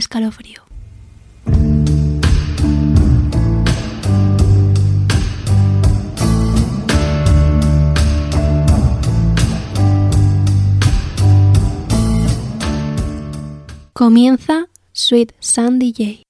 escalofrío. Comienza Sweet Sandy J.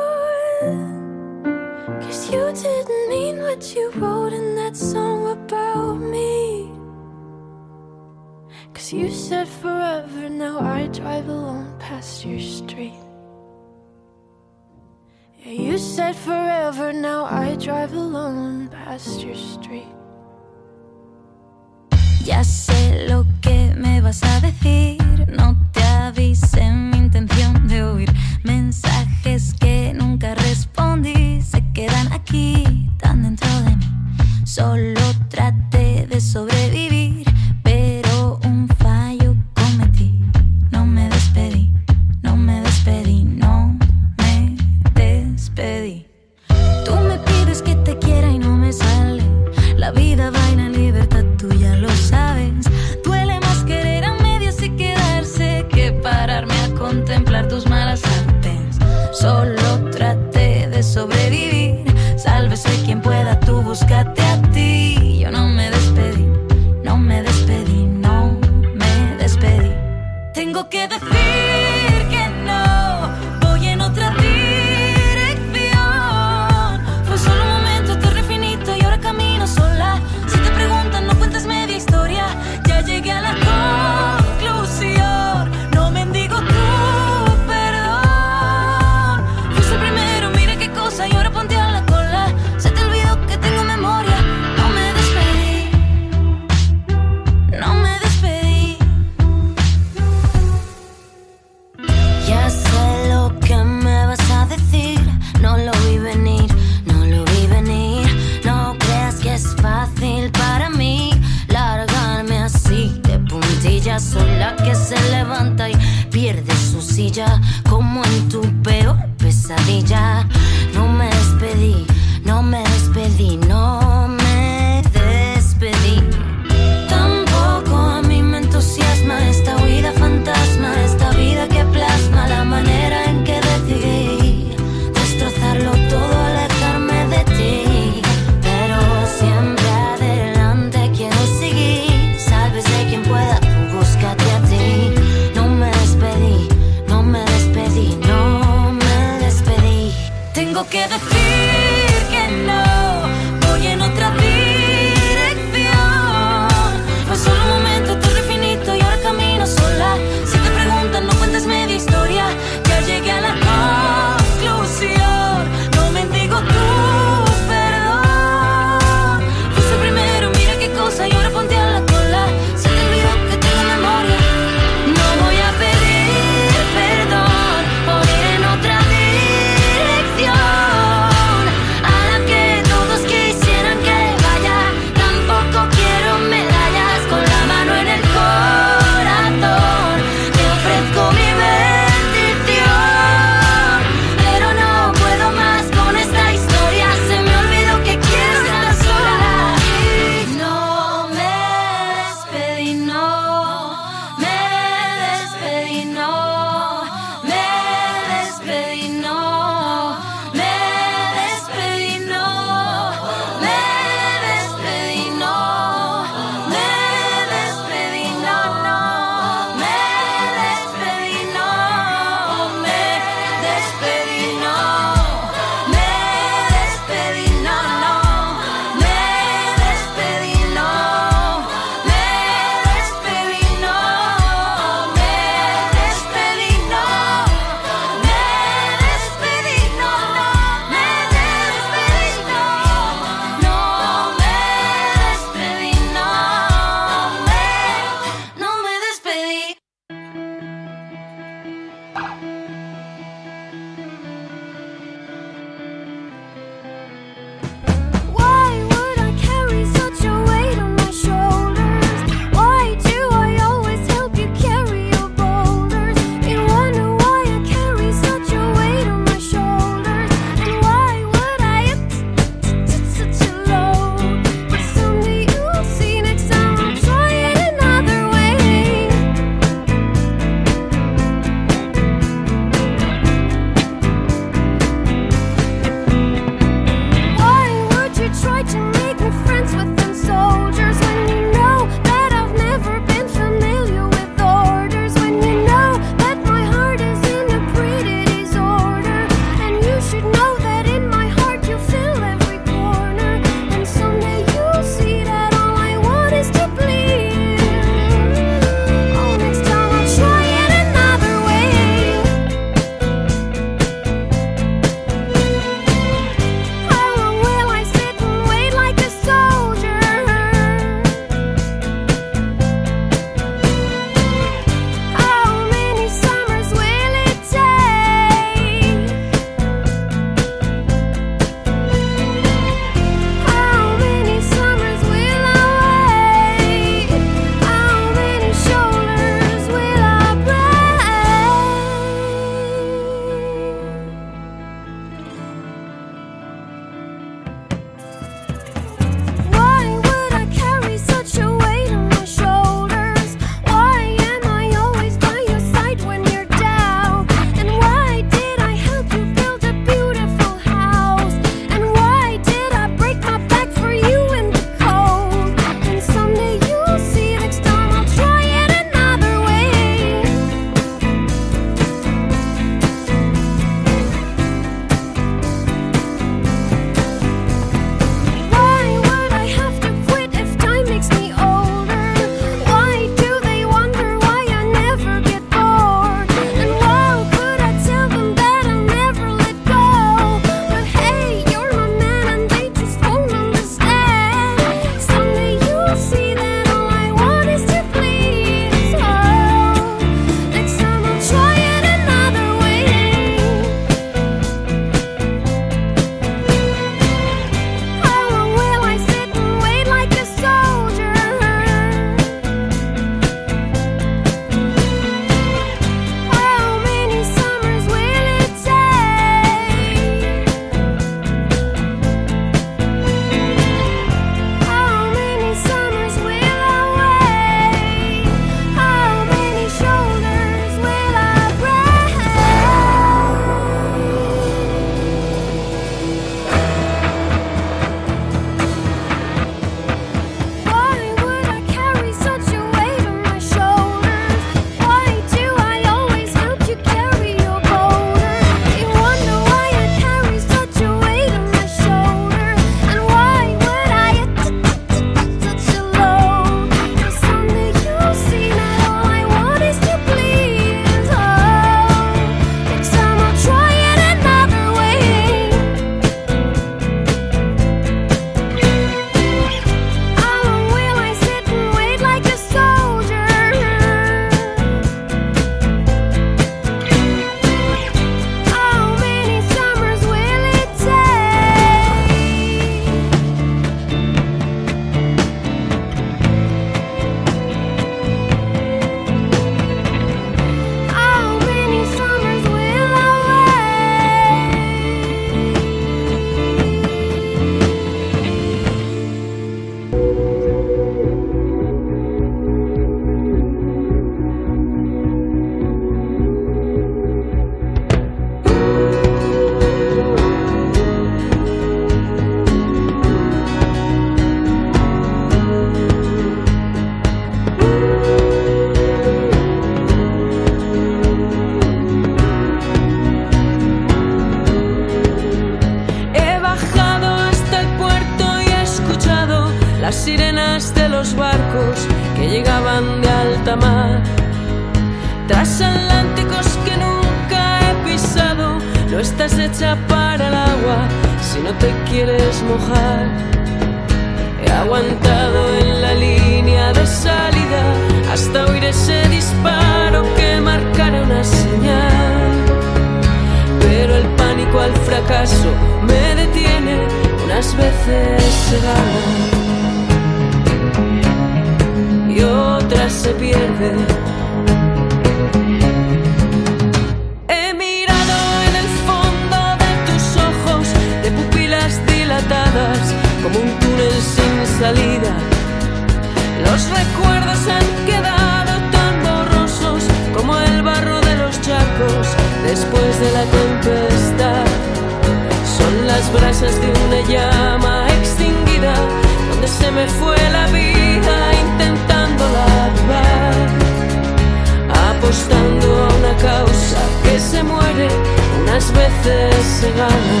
Se gana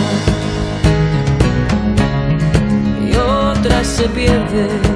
y otras se pierde.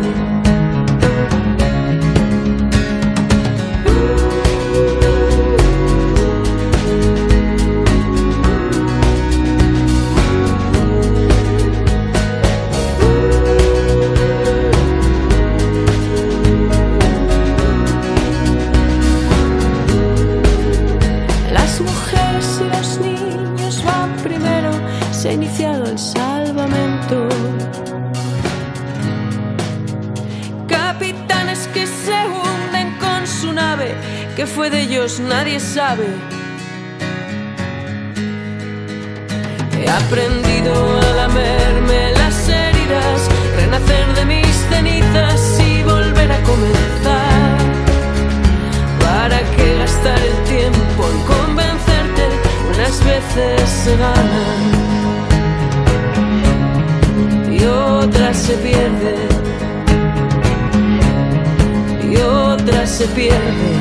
se pierde.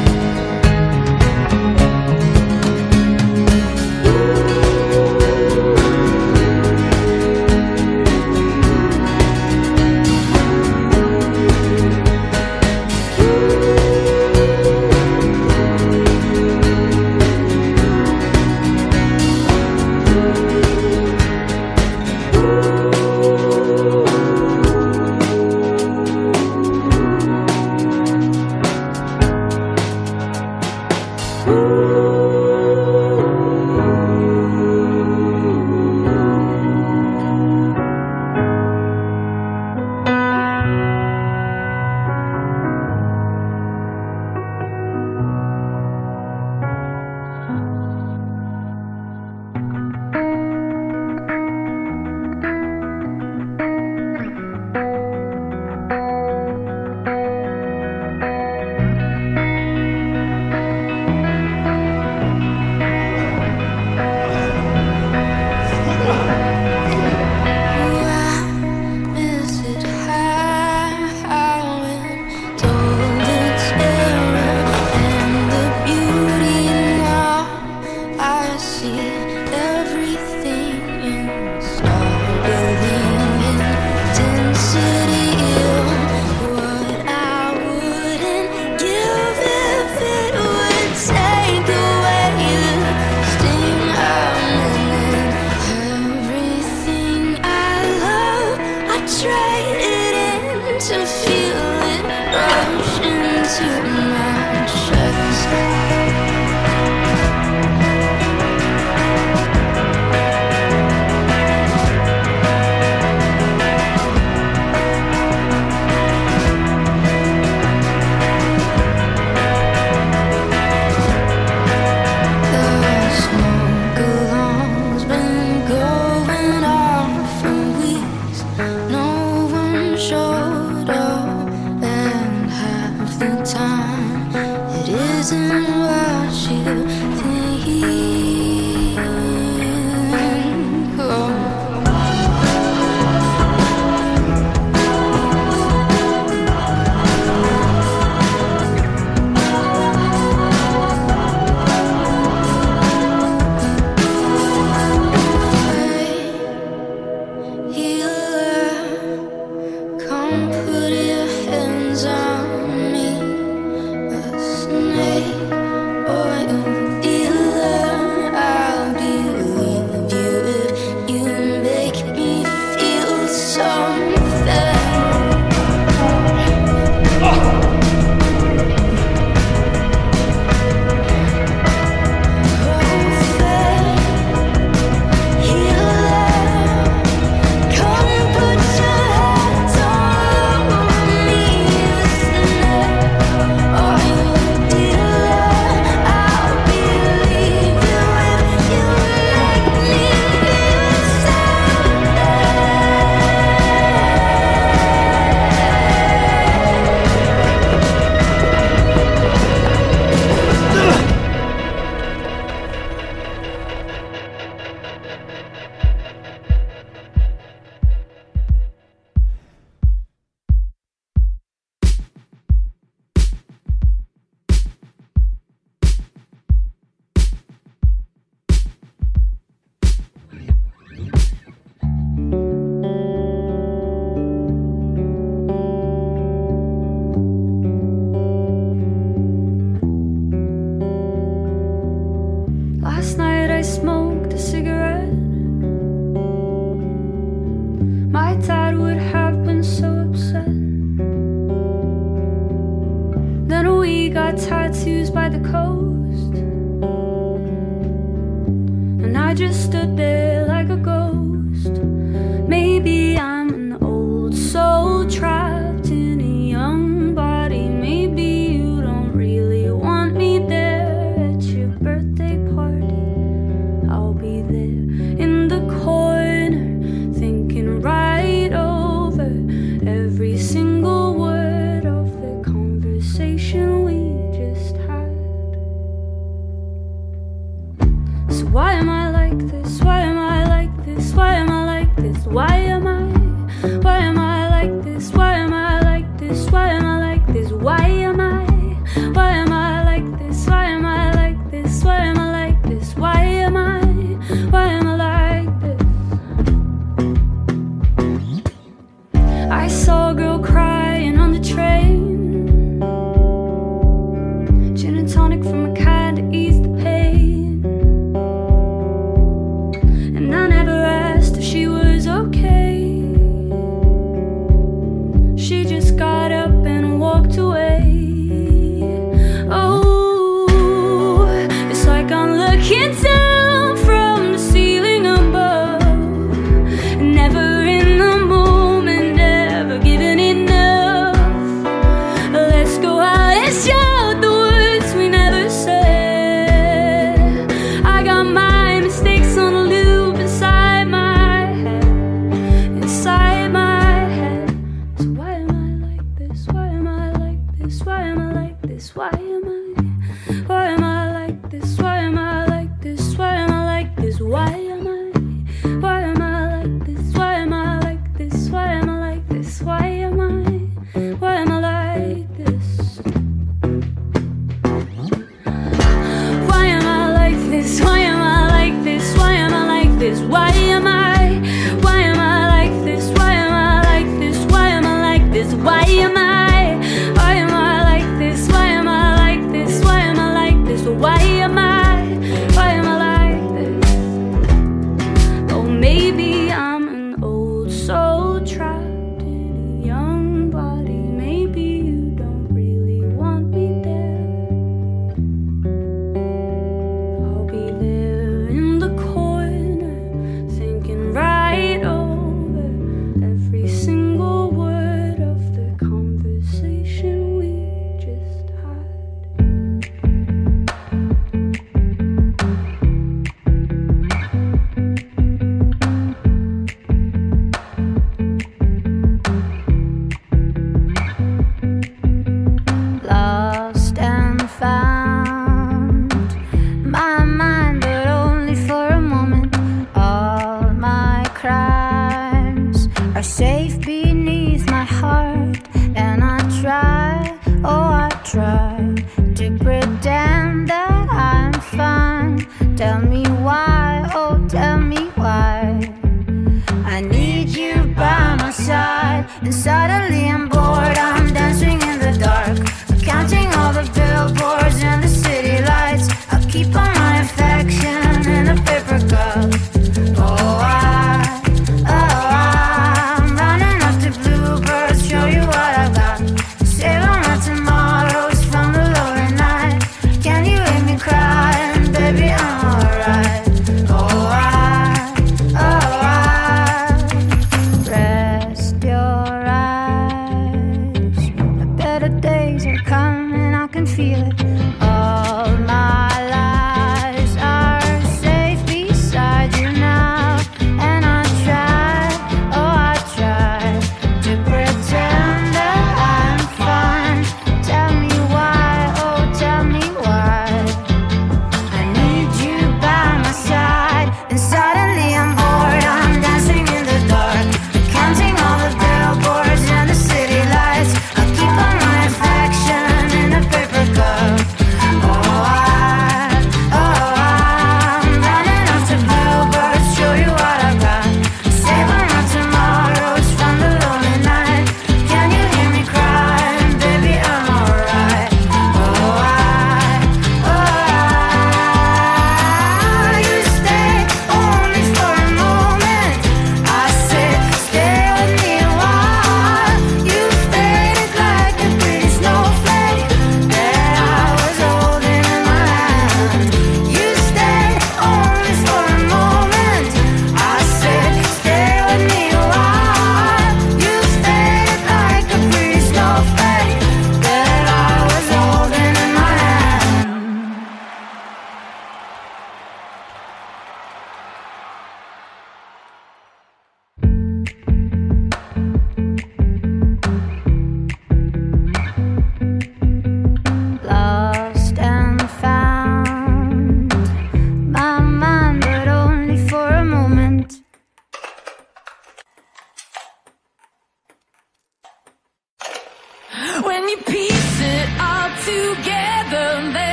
Suddenly I'm bored.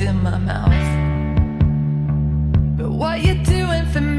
In my mouth. But what you doing for me?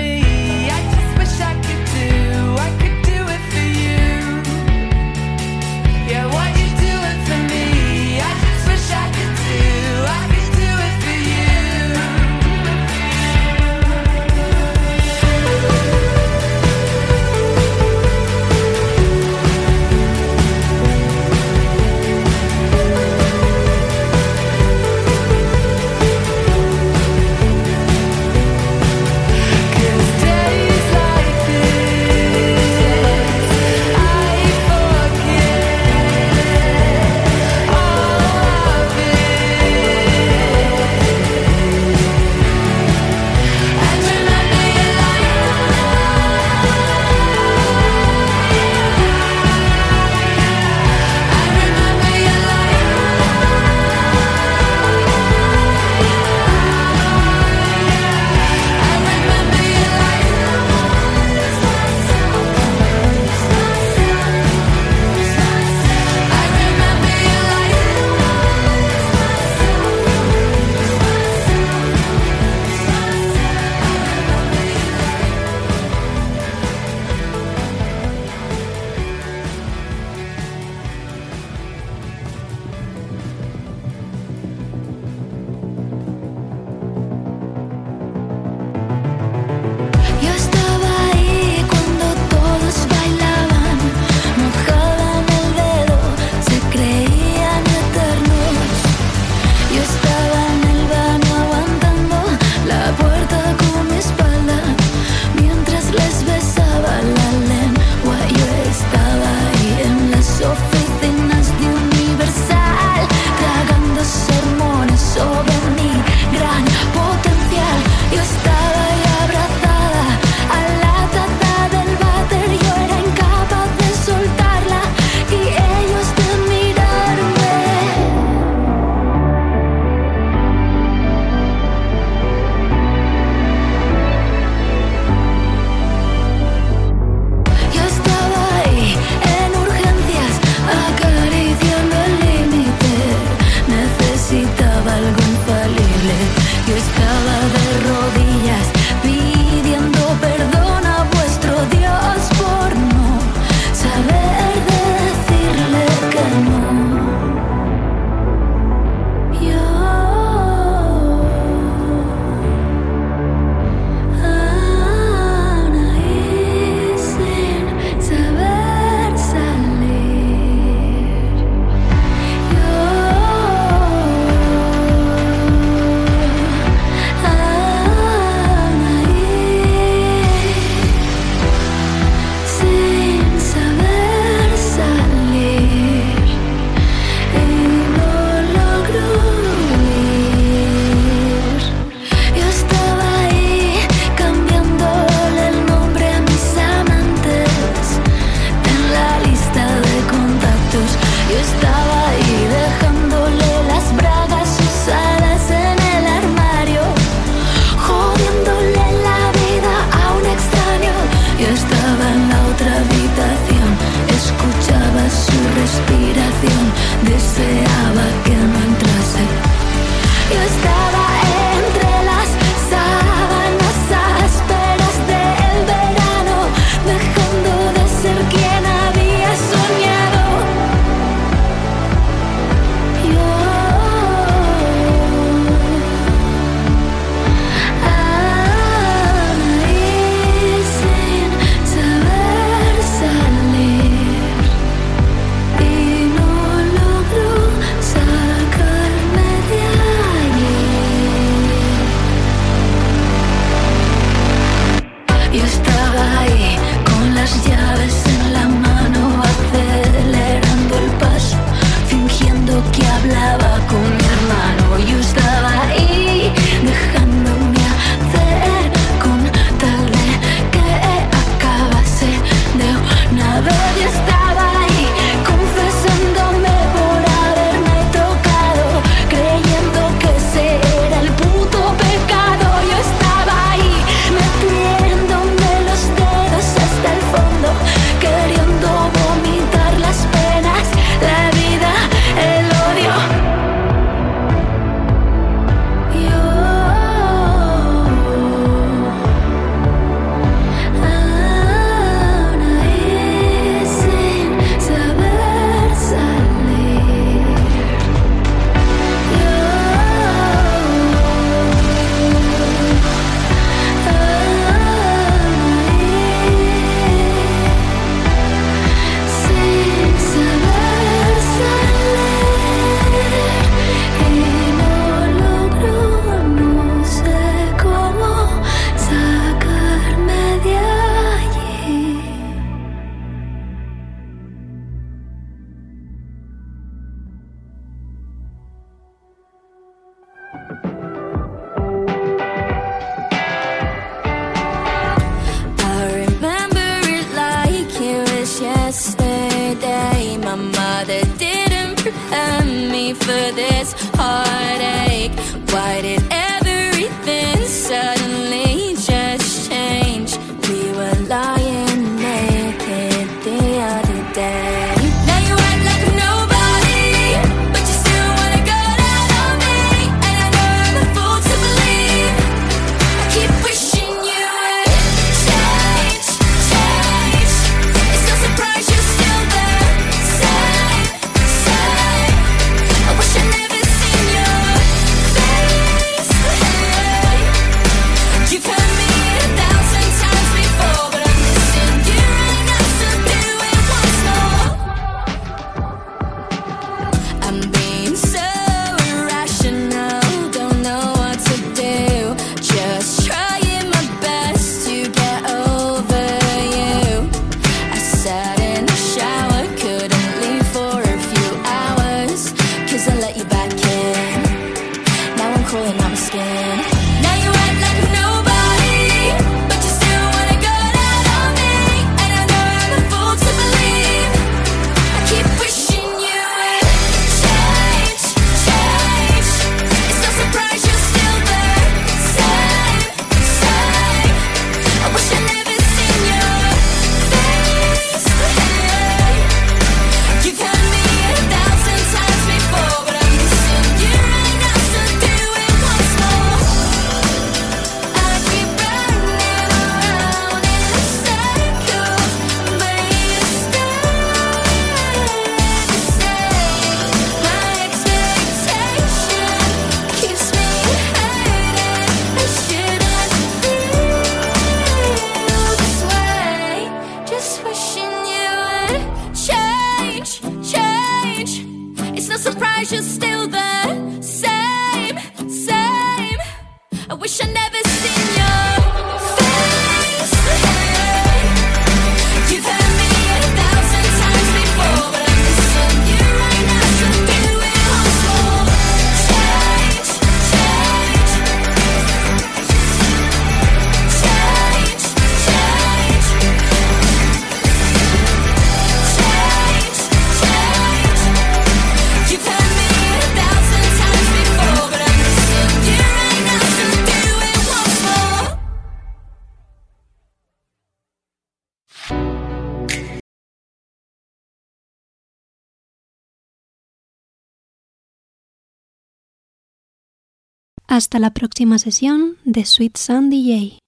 Hasta la próxima sesión de Sweet Sun DJ.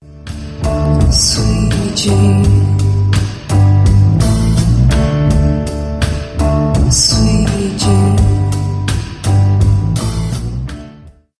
Sweet